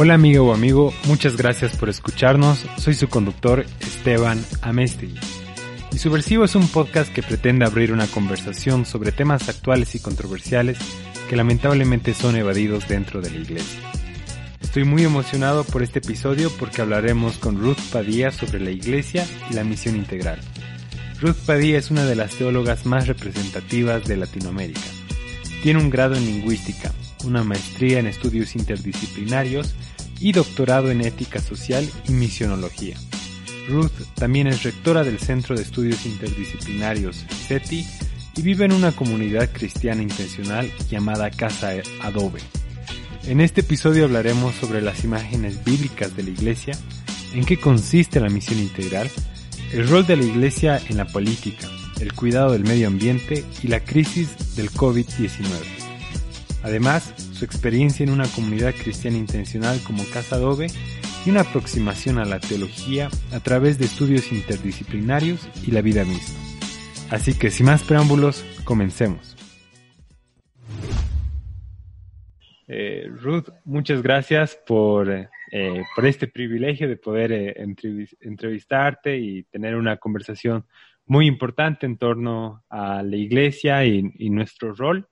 Hola amiga o amigo, muchas gracias por escucharnos. Soy su conductor Esteban Amestegui. Y Subversivo es un podcast que pretende abrir una conversación sobre temas actuales y controversiales que lamentablemente son evadidos dentro de la iglesia. Estoy muy emocionado por este episodio porque hablaremos con Ruth Padilla sobre la iglesia y la misión integral. Ruth Padilla es una de las teólogas más representativas de Latinoamérica. Tiene un grado en lingüística, una maestría en estudios interdisciplinarios y doctorado en ética social y misionología. Ruth también es rectora del Centro de Estudios Interdisciplinarios CETI y vive en una comunidad cristiana intencional llamada Casa Adobe. En este episodio hablaremos sobre las imágenes bíblicas de la iglesia, en qué consiste la misión integral, el rol de la iglesia en la política, el cuidado del medio ambiente y la crisis del COVID-19. Además, su experiencia en una comunidad cristiana intencional como Casa Adobe y una aproximación a la teología a través de estudios interdisciplinarios y la vida misma. Así que sin más preámbulos, comencemos. Eh, Ruth, muchas gracias por, eh, por este privilegio de poder eh, entrevistarte y tener una conversación muy importante en torno a la iglesia y, nuestro rol.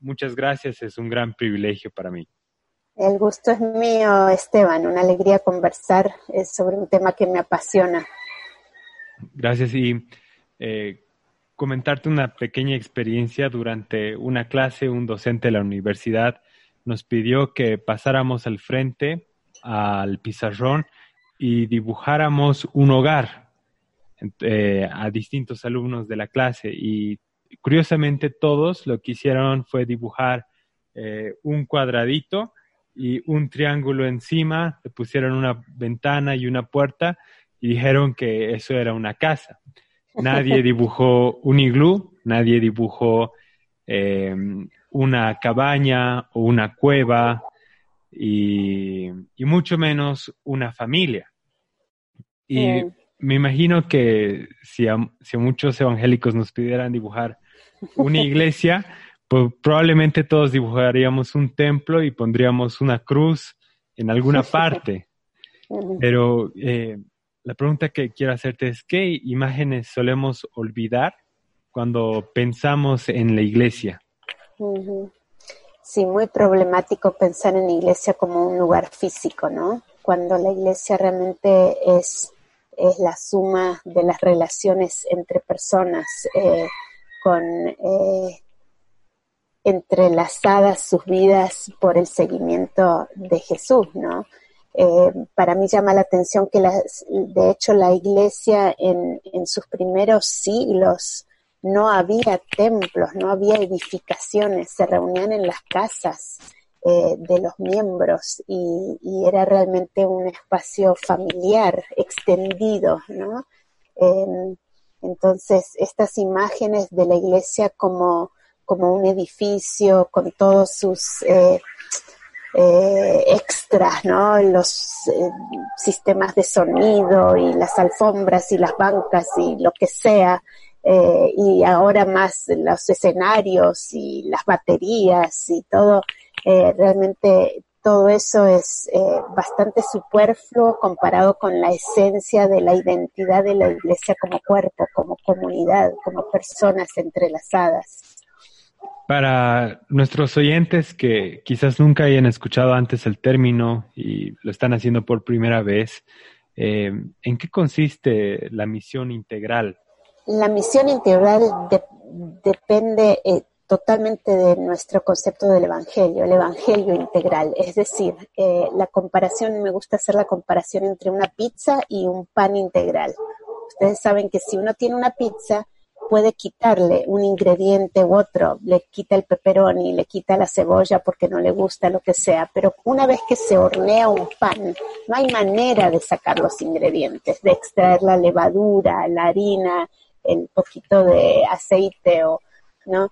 Muchas gracias, es un gran privilegio para mí. El gusto es mío, Esteban, una alegría conversar sobre un tema que me apasiona. Gracias y comentarte una pequeña experiencia. Durante una clase, un docente de la universidad nos pidió que pasáramos al frente al pizarrón y dibujáramos un hogar eh, a distintos alumnos de la clase. Y curiosamente todos lo que hicieron fue dibujar eh, un cuadradito y un triángulo encima, le pusieron una ventana y una puerta y dijeron que eso era una casa. Nadie dibujó un iglú, nadie dibujó em, una cabaña o una cueva y, mucho menos una familia. Y me imagino que si a, muchos evangélicos nos pidieran dibujar una iglesia, pues probablemente todos dibujaríamos un templo y pondríamos una cruz en alguna parte. Pero eh, la pregunta que quiero hacerte es, ¿qué imágenes solemos olvidar cuando pensamos en la iglesia? Sí, muy problemático pensar en la iglesia como un lugar físico, ¿no? Cuando la iglesia realmente es, es la suma de las relaciones entre personas, eh, con eh, entrelazadas sus vidas por el seguimiento de Jesús, ¿no? Eh, para mí llama la atención que de hecho la iglesia en, sus primeros siglos no había templos, no había edificaciones, se reunían en las casas eh, de los miembros y, era realmente un espacio familiar extendido, ¿no? Entonces, estas imágenes de la iglesia como, como un edificio con todos sus eh, eh, extras, ¿no? Los eh, sistemas de sonido y las alfombras y las bancas y lo que sea. Eh, y ahora más los escenarios y las baterías y todo, realmente todo eso es bastante superfluo comparado con la esencia de la identidad de la iglesia como cuerpo, como comunidad, como personas entrelazadas. Para nuestros oyentes que quizás nunca hayan escuchado antes el término y lo están haciendo por primera vez, eh, ¿en qué consiste la misión integral? La misión integral depende eh, totalmente de nuestro concepto del Evangelio, el Evangelio integral. Es decir, eh, la comparación, me gusta hacer la comparación entre una pizza y un pan integral. Ustedes saben que si uno tiene una pizza, puede quitarle un ingrediente u otro, le quita el pepperoni, le quita la cebolla porque no le gusta, lo que sea, pero una vez que se hornea un pan, no hay manera de sacar los ingredientes, de extraer la levadura, la harina, el poquito de aceite o, ¿no?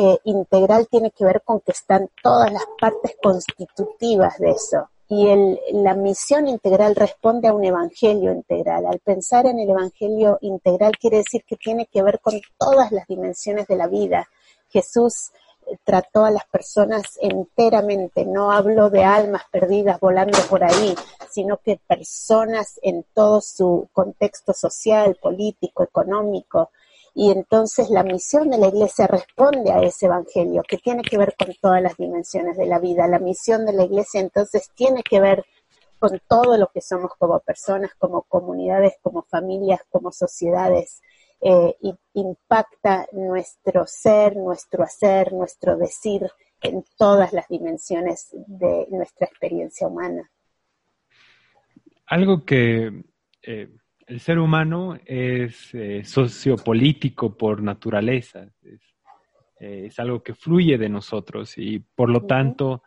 Eh, integral tiene que ver con que están todas las partes constitutivas de eso y el, la misión integral responde a un evangelio integral. Al pensar en el evangelio integral quiere decir que tiene que ver con todas las dimensiones de la vida. Jesús trató a las personas enteramente, no habló de almas perdidas volando por ahí, sino que personas en todo su contexto social, político, económico. Y entonces la misión de la iglesia responde a ese evangelio que tiene que ver con todas las dimensiones de la vida. La misión de la iglesia entonces tiene que ver con todo lo que somos como personas, como comunidades, como familias, como sociedades eh, impacta nuestro ser, nuestro hacer, nuestro decir en todas las dimensiones de nuestra experiencia humana. Algo que eh, el ser humano es eh, sociopolítico por naturaleza, es, algo que fluye de nosotros y por lo tanto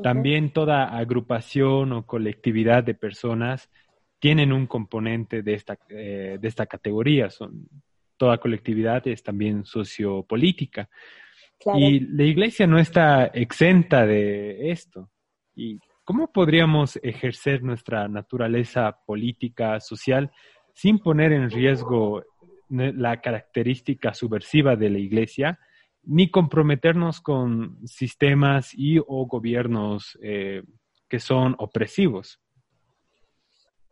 también toda agrupación o colectividad de personas tienen un componente de esta, eh, de esta categoría. Son, toda colectividad es también sociopolítica. Y la iglesia no está exenta de esto. ¿Y cómo podríamos ejercer nuestra naturaleza política, social, sin poner en riesgo la característica subversiva de la iglesia, ni comprometernos con sistemas y o gobiernos eh, que son opresivos?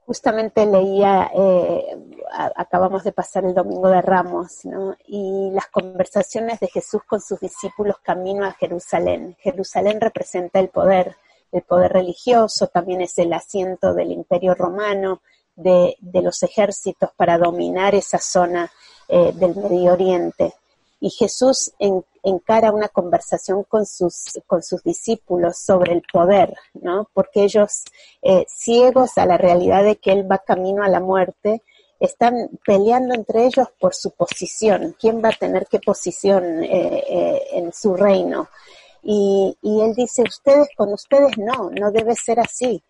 justamente leía, eh, acabamos de pasar el Domingo de Ramos, ¿no? y las conversaciones de Jesús con sus discípulos camino a Jerusalén. Jerusalén representa el poder, el poder religioso, también es el asiento del imperio romano, de, los ejércitos para dominar esa zona eh, del Medio Oriente y Jesús encara una conversación con sus, con sus discípulos sobre el poder, ¿no? Porque ellos, eh, ciegos a la realidad de que Él va camino a la muerte, están peleando entre ellos por su posición, quién va a tener qué posición eh, en su reino. Y, Él dice, ustedes con ustedes no, no debe ser así.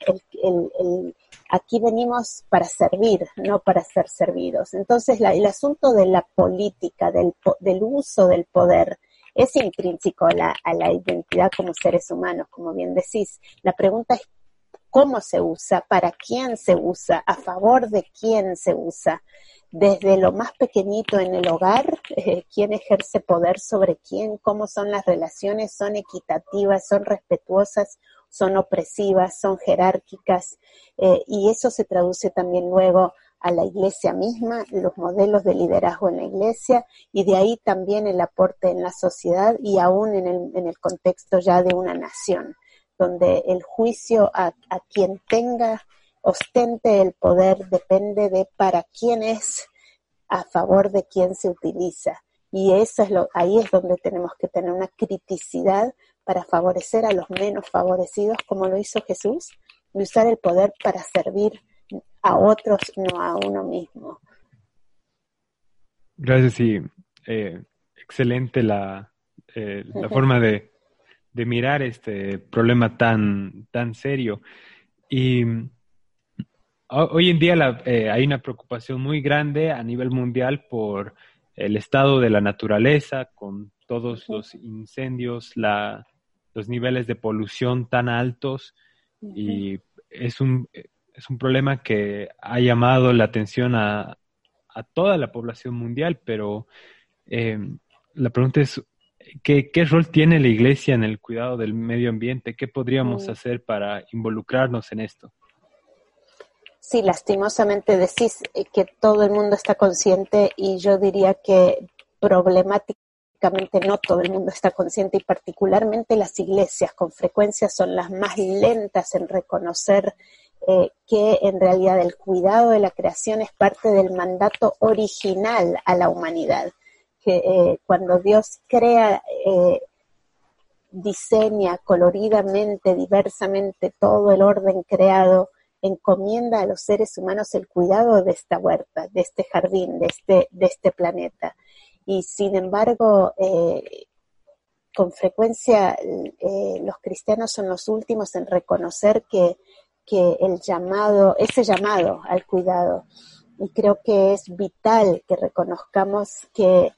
el, aquí venimos para servir, no para ser servidos. Entonces, el asunto de la política, del, uso del poder, es intrínseco a la, a la identidad como seres humanos, como bien decís. La pregunta es cómo se usa, para quién se usa, a favor de quién se usa. Desde lo más pequeñito en el hogar, eh, quién ejerce poder sobre quién, cómo son las relaciones, son equitativas, son respetuosas son opresivas, son jerárquicas, eh, y eso se traduce también luego a la iglesia misma, los modelos de liderazgo en la iglesia, y de ahí también el aporte en la sociedad y aún en el, en el contexto ya de una nación, donde el juicio a, a quien tenga, ostente el poder, depende de para quién es, a favor de quién se utiliza. Y eso es lo, ahí es donde tenemos que tener una criticidad para favorecer a los menos favorecidos, como lo hizo Jesús, y usar el poder para servir a otros, no a uno mismo. Gracias y eh, excelente la, eh, la forma de, mirar este problema tan, tan serio. Y hoy en día eh, hay una preocupación muy grande a nivel mundial por el estado de la naturaleza, con todos los incendios, la, los niveles de polución tan altos y es un, es un problema que ha llamado la atención a, a toda la población mundial, pero eh, la pregunta es, ¿qué, ¿qué, rol tiene la iglesia en el cuidado del medio ambiente? ¿Qué podríamos mm. hacer para involucrarnos en esto? Sí, lastimosamente decís eh, que todo el mundo está consciente y yo diría que problemática no todo el mundo está consciente y particularmente las iglesias con frecuencia son las más lentas en reconocer eh, que en realidad el cuidado de la creación es parte del mandato original a la humanidad. Que eh, cuando Dios crea, diseña coloridamente, diversamente todo el orden creado, encomienda a los seres humanos el cuidado de esta huerta, de este jardín, de este, de este planeta. Y sin embargo, eh, con frecuencia eh, los cristianos son los últimos en reconocer que, el llamado, ese llamado al cuidado, y creo que es vital que reconozcamos que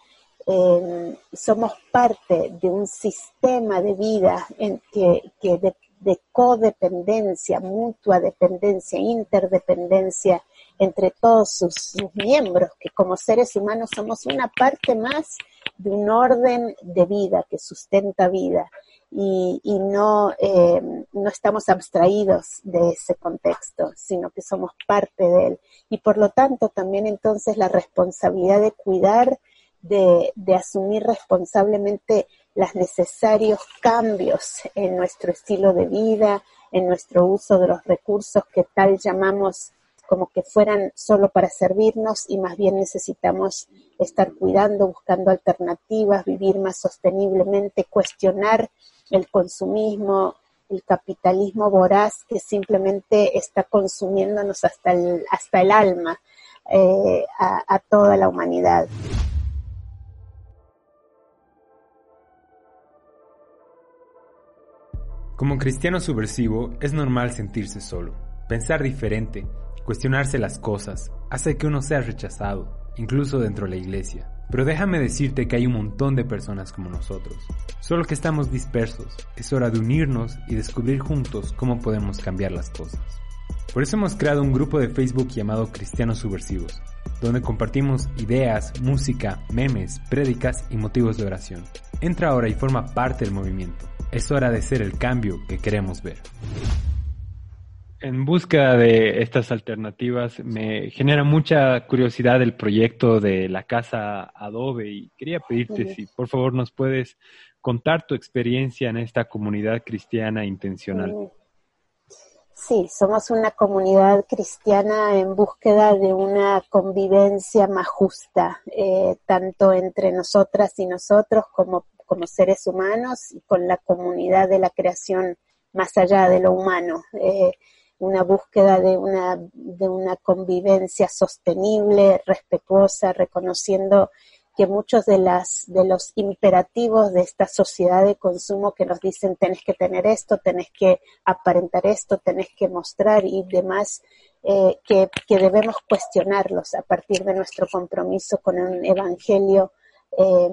em, somos parte de un sistema de vida en que, de, de codependencia, mutua dependencia, interdependencia, entre todos sus, miembros, que como seres humanos somos una parte más de un orden de vida que sustenta vida y, no, eh, no estamos abstraídos de ese contexto, sino que somos parte de él. Y por lo tanto también entonces la responsabilidad de cuidar, de, de asumir responsablemente los necesarios cambios en nuestro estilo de vida, en nuestro uso de los recursos que tal llamamos como que fueran solo para servirnos y más bien necesitamos estar cuidando, buscando alternativas, vivir más sosteniblemente, cuestionar el consumismo, el capitalismo voraz que simplemente está consumiéndonos hasta el, hasta el alma eh, a, a toda la humanidad. Como cristiano subversivo es normal sentirse solo, pensar diferente, cuestionarse las cosas, hace que uno sea rechazado, incluso dentro de la iglesia. Pero déjame decirte que hay un montón de personas como nosotros, solo que estamos dispersos. Es hora de unirnos y descubrir juntos cómo podemos cambiar las cosas. Por eso hemos creado un grupo de Facebook llamado Cristianos Subversivos, donde compartimos ideas, música, memes, prédicas y motivos de oración. Entra ahora y forma parte del movimiento. Es hora de ser el cambio que queremos ver. En búsqueda de estas alternativas me genera mucha curiosidad el proyecto de la casa Adobe y quería pedirte si por favor nos puedes contar tu experiencia en esta comunidad cristiana intencional. Sí, somos una comunidad cristiana en búsqueda de una convivencia más justa, eh, tanto entre nosotras y nosotros como, como seres humanos y con la comunidad de la creación más allá de lo humano. Eh, una búsqueda de una, convivencia sostenible, respetuosa, reconociendo que muchos de, las, de los imperativos de esta sociedad de consumo que nos dicen tenés que tener esto, tenés que aparentar esto, tenés que mostrar y demás, eh, que, debemos cuestionarlos a partir de nuestro compromiso con un evangelio eh,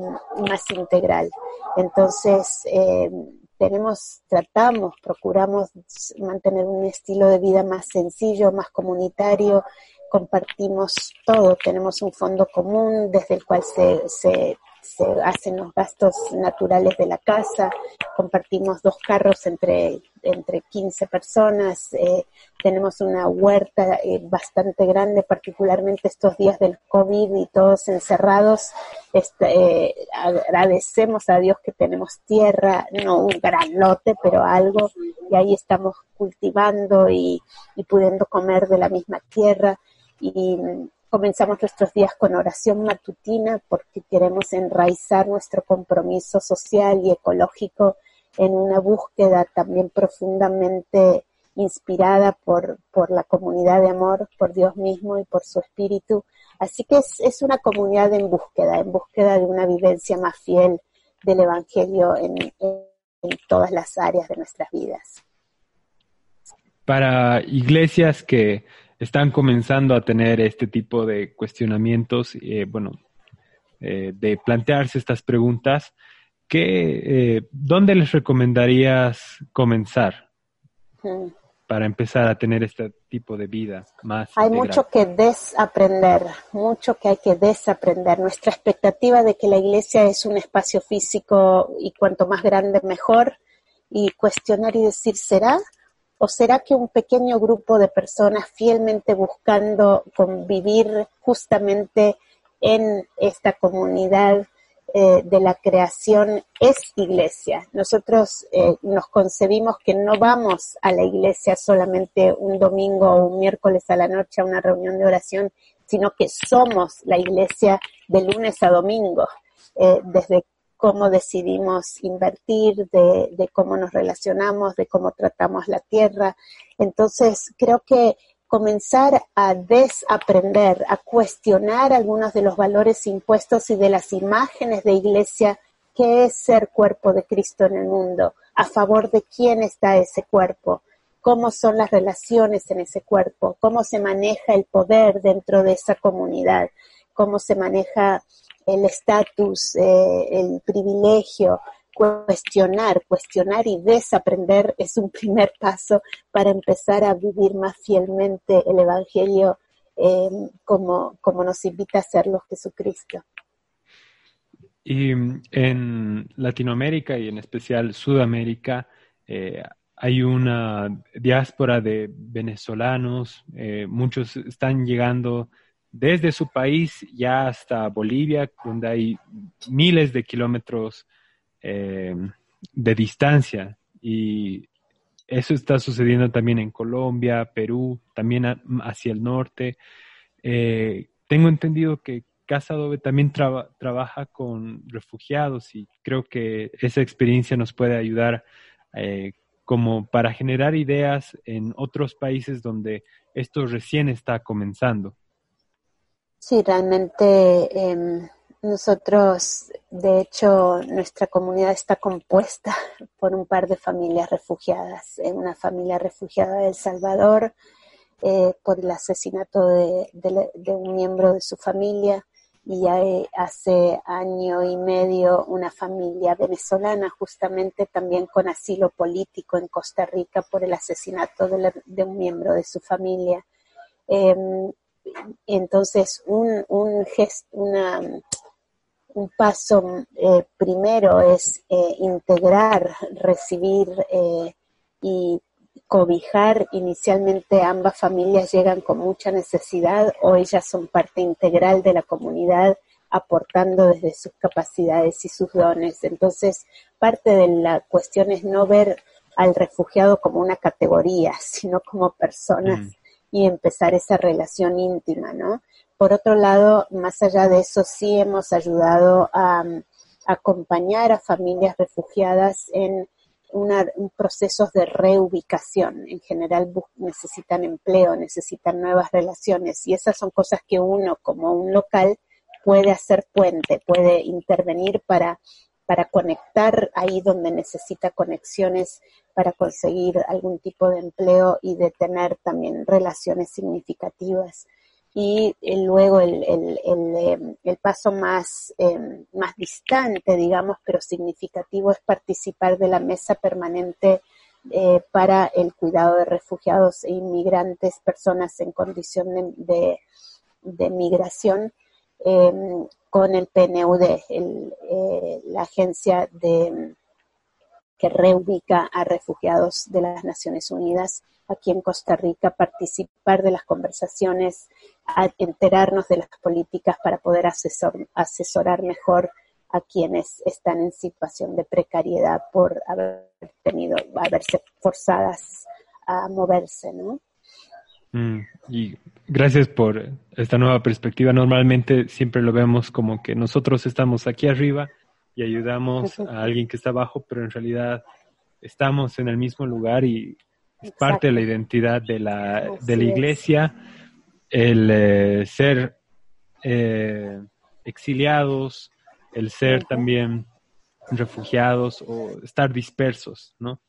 más integral. Entonces, eh, tenemos, tratamos, procuramos mantener un estilo de vida más sencillo, más comunitario, compartimos todo, tenemos un fondo común desde el cual se, se se hacen los gastos naturales de la casa, compartimos dos carros entre, entre 15 personas, eh, tenemos una huerta eh, bastante grande, particularmente estos días del COVID y todos encerrados. Este, eh, agradecemos a Dios que tenemos tierra, no un gran lote, pero algo, y ahí estamos cultivando y, y pudiendo comer de la misma tierra. Y, Comenzamos nuestros días con oración matutina porque queremos enraizar nuestro compromiso social y ecológico en una búsqueda también profundamente inspirada por, por la comunidad de amor, por Dios mismo y por su espíritu. Así que es, es una comunidad en búsqueda, en búsqueda de una vivencia más fiel del Evangelio en, en todas las áreas de nuestras vidas. Para iglesias que están comenzando a tener este tipo de cuestionamientos, eh, bueno, eh, de plantearse estas preguntas, ¿qué, eh, ¿dónde les recomendarías comenzar para empezar a tener este tipo de vida más? Hay mucho que desaprender, mucho que hay que desaprender. Nuestra expectativa de que la iglesia es un espacio físico y cuanto más grande mejor, y cuestionar y decir, ¿será? ¿O será que un pequeño grupo de personas fielmente buscando convivir justamente en esta comunidad eh, de la creación es iglesia? Nosotros eh, nos concebimos que no vamos a la iglesia solamente un domingo o un miércoles a la noche a una reunión de oración, sino que somos la iglesia de lunes a domingo. Eh, desde cómo decidimos invertir, de, cómo nos relacionamos, de cómo tratamos la tierra. Entonces, creo que comenzar a desaprender, a cuestionar algunos de los valores impuestos y de las imágenes de iglesia que es ser cuerpo de Cristo en el mundo, a favor de quién está ese cuerpo, cómo son las relaciones en ese cuerpo, cómo se maneja el poder dentro de esa comunidad, cómo se maneja el estatus, eh, el privilegio, cuestionar, cuestionar y desaprender es un primer paso para empezar a vivir más fielmente el Evangelio em, como, como nos invita a hacerlo Jesucristo. Y en Latinoamérica y en especial Sudamérica eh, hay una diáspora de venezolanos, eh, muchos están llegando desde su país ya hasta Bolivia, donde hay miles de kilómetros eh, de distancia. Y eso está sucediendo también en Colombia, Perú, también hacia el norte. tengo entendido que Casa Adobe también trabaja con refugiados y creo que esa experiencia nos puede ayudar eh, como para generar ideas en otros países donde esto recién está comenzando. Sí, realmente em, nosotros, de hecho, nuestra comunidad está compuesta por un par de familias refugiadas. Una familia refugiada de El Salvador eh, por el asesinato de, un miembro de su familia y hace año y medio una familia venezolana justamente también con asilo político en Costa Rica por el asesinato de, un miembro de su familia. Em, entonces, un, un, paso eh, primero es eh, integrar, recibir eh, y cobijar. Inicialmente ambas familias llegan con mucha necesidad o ellas son parte integral de la comunidad aportando desde sus capacidades y sus dones. Entonces, parte de la cuestión es no ver al refugiado como una categoría, sino como personas mm. Y empezar esa relación íntima, ¿no? Por otro lado, más allá de eso, sí hemos ayudado a acompañar a familias refugiadas en una, un procesos de reubicación. En general necesitan empleo, necesitan nuevas relaciones y esas son cosas que uno como un local puede hacer puente, puede intervenir para, para conectar ahí donde necesita conexiones para conseguir algún tipo de empleo y de tener también relaciones significativas. Y eh, luego el, el, el, em, el paso más, em, más distante, digamos, pero significativo es participar de la mesa permanente eh, para el cuidado de refugiados e inmigrantes, personas en condición de, de, migración, em, con el PNUD, eh, la agencia de, que reubica a refugiados de las Naciones Unidas aquí en Costa Rica, participar de las conversaciones, enterarnos de las políticas para poder asesorar mejor a quienes están en situación de precariedad por haber tenido, haberse forzadas a moverse, ¿no? Mm, y gracias por esta nueva perspectiva. Normalmente siempre lo vemos como que nosotros estamos aquí arriba y ayudamos a alguien que está abajo, pero en realidad estamos en el mismo lugar y es parte de la identidad de la, de la iglesia el eh, ser eh, exiliados, el ser también refugiados o estar dispersos, ¿no?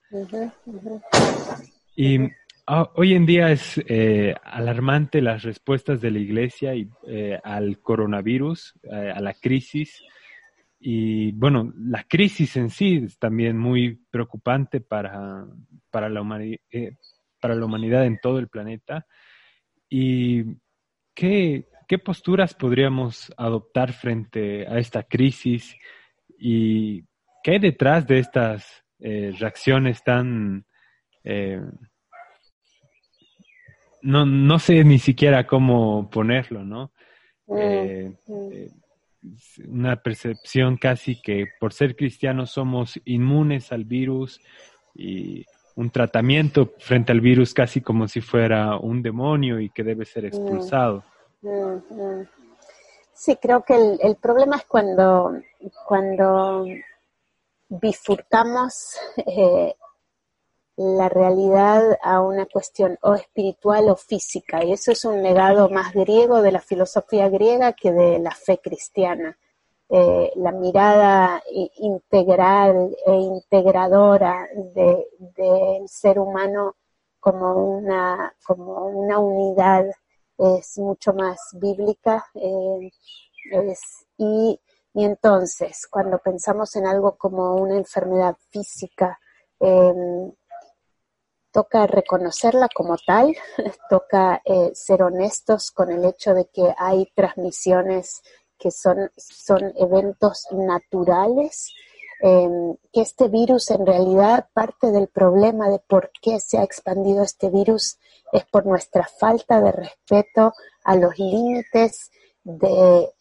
Y ah, hoy en día es eh, alarmante las respuestas de la iglesia y, al coronavirus, a la crisis. Y bueno, la crisis en sí es también muy preocupante para, para, la, eh, para la humanidad en todo el planeta. ¿Y qué, qué posturas podríamos adoptar frente a esta crisis? ¿Y qué hay detrás de estas eh, reacciones tan... Eh, no, no sé ni siquiera cómo ponerlo, ¿no? Mm, mm una percepción casi que por ser cristianos somos inmunes al virus y un tratamiento frente al virus casi como si fuera un demonio y que debe ser expulsado. Mm, mm, mm. Sí, creo que el, el problema es cuando, cuando bifurcamos eh, la realidad a una cuestión o espiritual o física. Y eso es un legado más griego de la filosofía griega que de la fe cristiana. Eh, la mirada integral e integradora del ser humano como una, como una unidad es mucho más bíblica. Eh, y, entonces, cuando pensamos en algo como una enfermedad física, eh, toca reconocerla como tal, toca eh, ser honestos con el hecho de que hay transmisiones que son, son eventos naturales, em, que este virus en realidad parte del problema de por qué se ha expandido este virus es por nuestra falta de respeto a los límites de,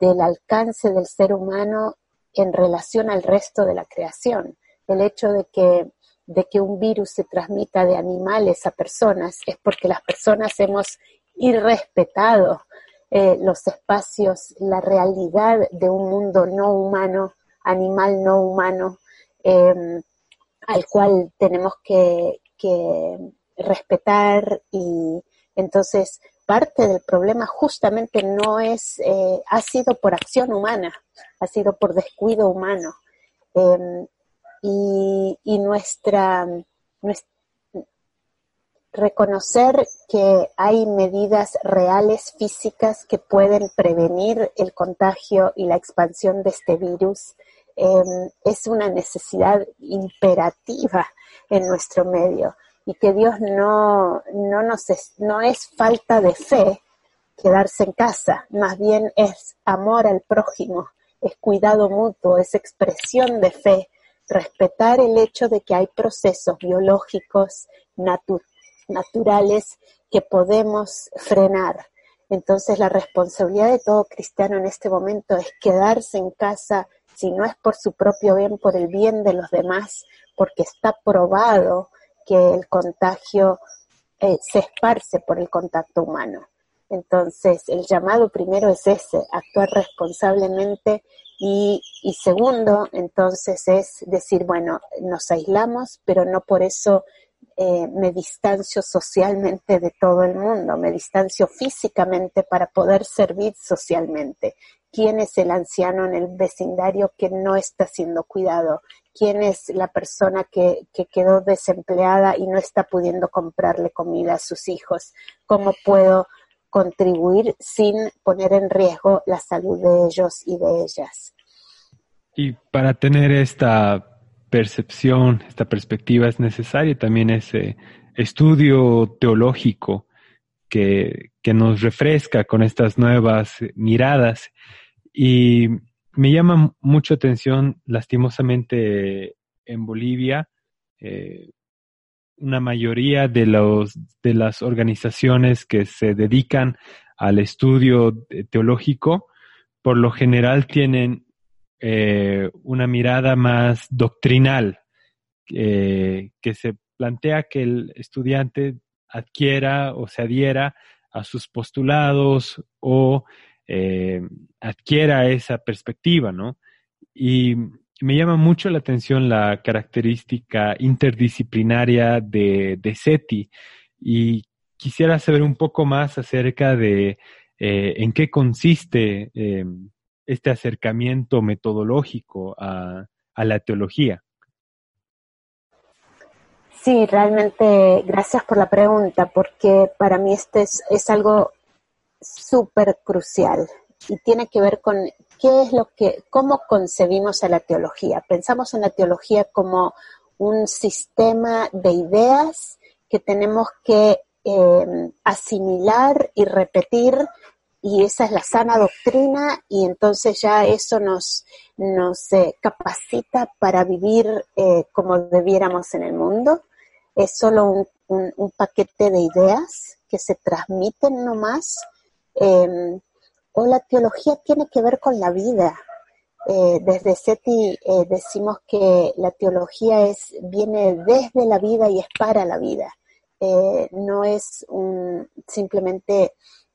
del alcance del ser humano en relación al resto de la creación. El hecho de que, de que un virus se transmita de animales a personas es porque las personas hemos irrespetado eh, los espacios, la realidad de un mundo no humano, animal no humano, em, al cual tenemos que, respetar y entonces parte del problema justamente no es, eh, ha sido por acción humana, ha sido por descuido humano. Em, y, nuestra, reconocer que hay medidas reales físicas que pueden prevenir el contagio y la expansión de este virus em, es una necesidad imperativa en nuestro medio. Y que Dios no, no, nos es, no es falta de fe quedarse en casa, más bien es amor al prójimo, es cuidado mutuo, es expresión de fe, respetar el hecho de que hay procesos biológicos naturales que podemos frenar. Entonces la responsabilidad de todo cristiano en este momento es quedarse en casa, si no es por su propio bien, por el bien de los demás, porque está probado que el contagio eh, se esparce por el contacto humano. Entonces, el llamado primero es ese, actuar responsablemente y, y, segundo, entonces es decir, bueno, nos aislamos, pero no por eso eh, me distancio socialmente de todo el mundo, me distancio físicamente para poder servir socialmente. ¿Quién es el anciano en el vecindario que no está siendo cuidado? quién es la persona que, quedó desempleada y no está pudiendo comprarle comida a sus hijos, cómo puedo contribuir sin poner en riesgo la salud de ellos y de ellas. Y para tener esta percepción, esta perspectiva, es necesario también ese estudio teológico que, que nos refresca con estas nuevas miradas. Y me llama mucho atención, lastimosamente, en Bolivia, eh, una mayoría de, los, de las organizaciones que se dedican al estudio teológico, por lo general tienen eh, una mirada más doctrinal, eh, que se plantea que el estudiante adquiera o se adhiera a sus postulados o eh, adquiera esa perspectiva, ¿no? Y me llama mucho la atención la característica interdisciplinaria de, de SETI y quisiera saber un poco más acerca de eh, en qué consiste eh, este acercamiento metodológico a, a, la teología. Sí, realmente gracias por la pregunta, porque para mí este es, es algo súper crucial y tiene que ver con qué es lo que, cómo concebimos a la teología. Pensamos en la teología como un sistema de ideas que tenemos que em, asimilar y repetir y esa es la sana doctrina y entonces ya eso nos, nos eh, capacita para vivir eh, como debiéramos en el mundo. Es solo un, un paquete de ideas que se transmiten nomás Em, o la teología tiene que ver con la vida. Eh, desde SETI eh, decimos que la teología es, viene desde la vida y es para la vida. Eh, no es simplemente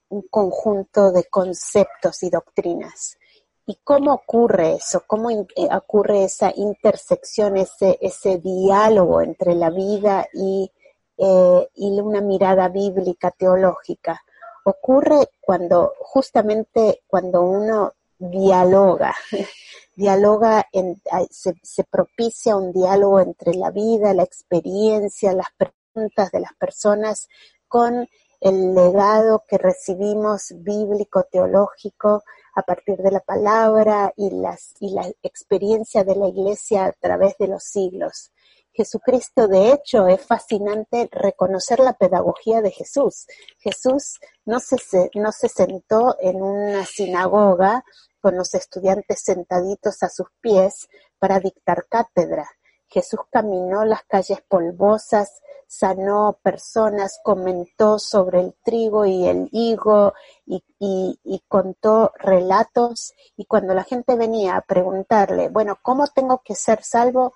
un conjunto de conceptos y doctrinas. ¿Y cómo ocurre eso? ¿Cómo ocurre esa intersección, ese, diálogo entre la vida y una mirada bíblica teológica? Ocurre cuando justamente cuando uno dialoga, dialoga, en, se, se, propicia un diálogo entre la vida, la experiencia, las preguntas de las personas con el legado que recibimos bíblico, teológico, a partir de la palabra y, las, y la experiencia de la iglesia a través de los siglos. Jesucristo, de hecho, es fascinante reconocer la pedagogía de Jesús. Jesús no se, no se sentó en una sinagoga con los estudiantes sentaditos a sus pies para dictar cátedra. Jesús caminó las calles polvosas, sanó personas, comentó sobre el trigo y el higo y, y, contó relatos y cuando la gente venía a preguntarle, bueno, ¿cómo tengo que ser salvo?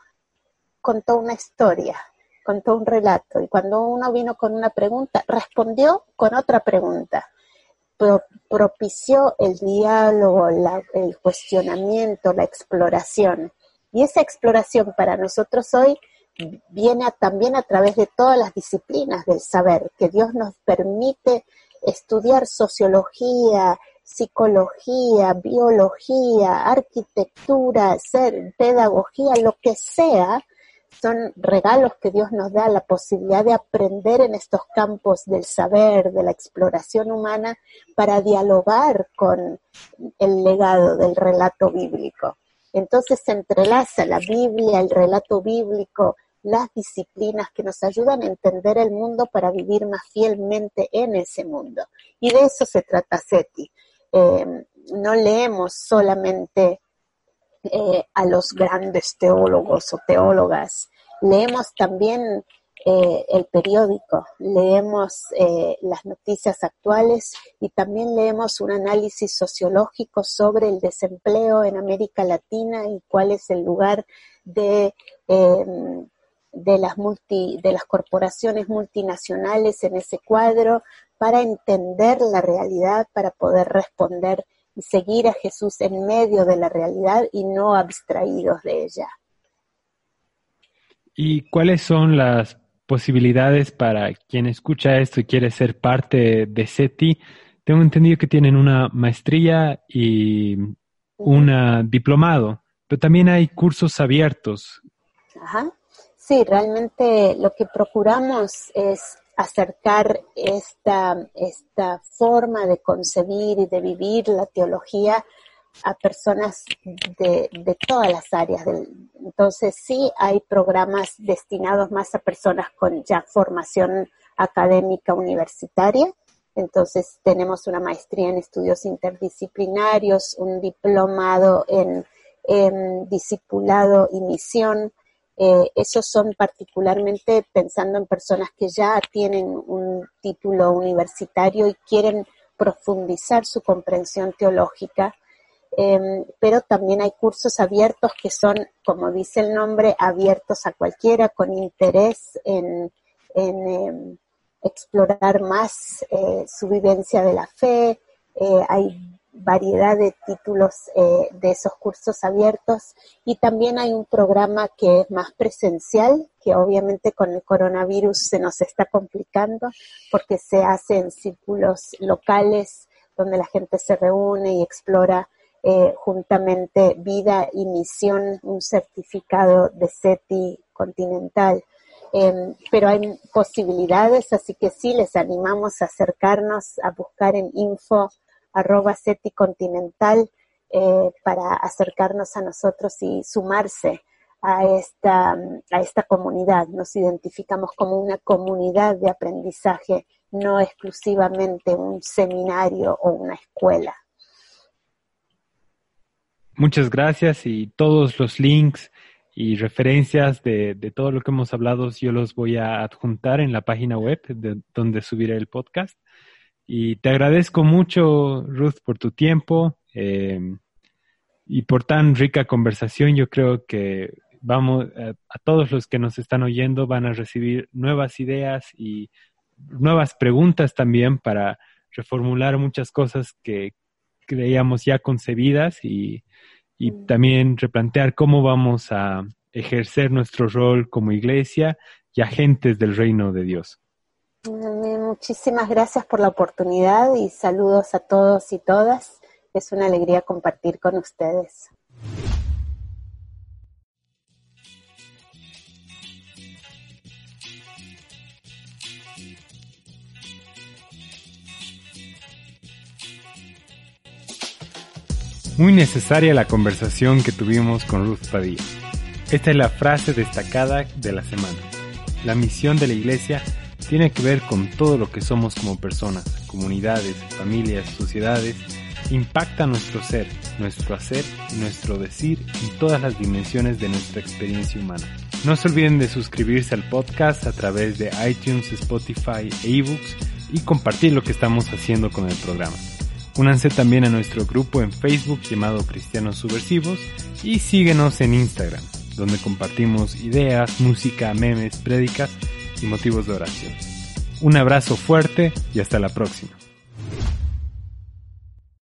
Contó una historia, contó un relato y cuando uno vino con una pregunta, respondió con otra pregunta. propició el diálogo, el cuestionamiento, la exploración. Y esa exploración para nosotros hoy viene también a través de todas las disciplinas del saber, que Dios nos permite estudiar sociología, psicología, biología, arquitectura, ser, pedagogía, lo que sea, son regalos que Dios nos da, la posibilidad de aprender en estos campos del saber, de la exploración humana, para dialogar con el legado del relato bíblico. Entonces se entrelaza la Biblia, el relato bíblico, las disciplinas que nos ayudan a entender el mundo para vivir más fielmente en ese mundo. Y de eso se trata SETI. Em, no leemos solamente eh, a los grandes teólogos o teólogas, leemos también eh, el periódico, leemos eh, las noticias actuales y también leemos un análisis sociológico sobre el desempleo en América Latina y cuál es el lugar de em, de las, multi, de las corporaciones multinacionales en ese cuadro para entender la realidad, para poder responder y seguir a Jesús en medio de la realidad y no abstraídos de ella. ¿Y cuáles son las posibilidades para quien escucha esto y quiere ser parte de SETI? Tengo entendido que tienen una maestría y un diplomado, pero también hay cursos abiertos. Ajá. Sí, realmente lo que procuramos es acercar esta, esta forma de concebir y de vivir la teología a personas de, de todas las áreas. Del, entonces sí hay programas destinados más a personas con ya formación académica universitaria. Entonces tenemos una maestría en estudios interdisciplinarios, un diplomado en, en discipulado y misión, eh, esos son particularmente pensando en personas que ya tienen un título universitario y quieren profundizar su comprensión teológica, em, pero también hay cursos abiertos que son, como dice el nombre, abiertos a cualquiera con interés en, em, explorar más eh, su vivencia de la fe. Eh, hay variedad de títulos eh, de esos cursos abiertos y también hay un programa que es más presencial, que obviamente con el coronavirus se nos está complicando porque se hace en círculos locales donde la gente se reúne y explora eh, juntamente vida y misión, un certificado de SETI continental. Em, pero hay posibilidades, así que sí les animamos a acercarnos a buscar en info arroba SETI Continental eh, para acercarnos a nosotros y sumarse a esta, a esta comunidad. Nos identificamos como una comunidad de aprendizaje, no exclusivamente un seminario o una escuela. Muchas gracias y todos los links y referencias de, de, todo lo que hemos hablado yo los voy a adjuntar en la página web de, donde subiré el podcast. Y te agradezco mucho, Ruth, por tu tiempo eh, y por tan rica conversación. Yo creo que vamos, a, a todos los que nos están oyendo van a recibir nuevas ideas y nuevas preguntas también para reformular muchas cosas que creíamos ya concebidas y, y mm. también replantear cómo vamos a ejercer nuestro rol como iglesia y agentes del reino de Dios. Muchísimas gracias por la oportunidad y saludos a todos y todas. Es una alegría compartir con ustedes. Muy necesaria la conversación que tuvimos con Ruth Padilla. Esta es la frase destacada de la semana. La misión de la iglesia tiene que ver con todo lo que somos como personas, comunidades, familias, sociedades, impacta nuestro ser, nuestro hacer y nuestro decir en todas las dimensiones de nuestra experiencia humana. No se olviden de suscribirse al podcast a través de iTunes, Spotify e ebooks y compartir lo que estamos haciendo con el programa. Únanse también a nuestro grupo en Facebook llamado Cristianos Subversivos y síguenos en Instagram, donde compartimos ideas, música, memes, prédicas y motivos de oración. Un abrazo fuerte y hasta la próxima.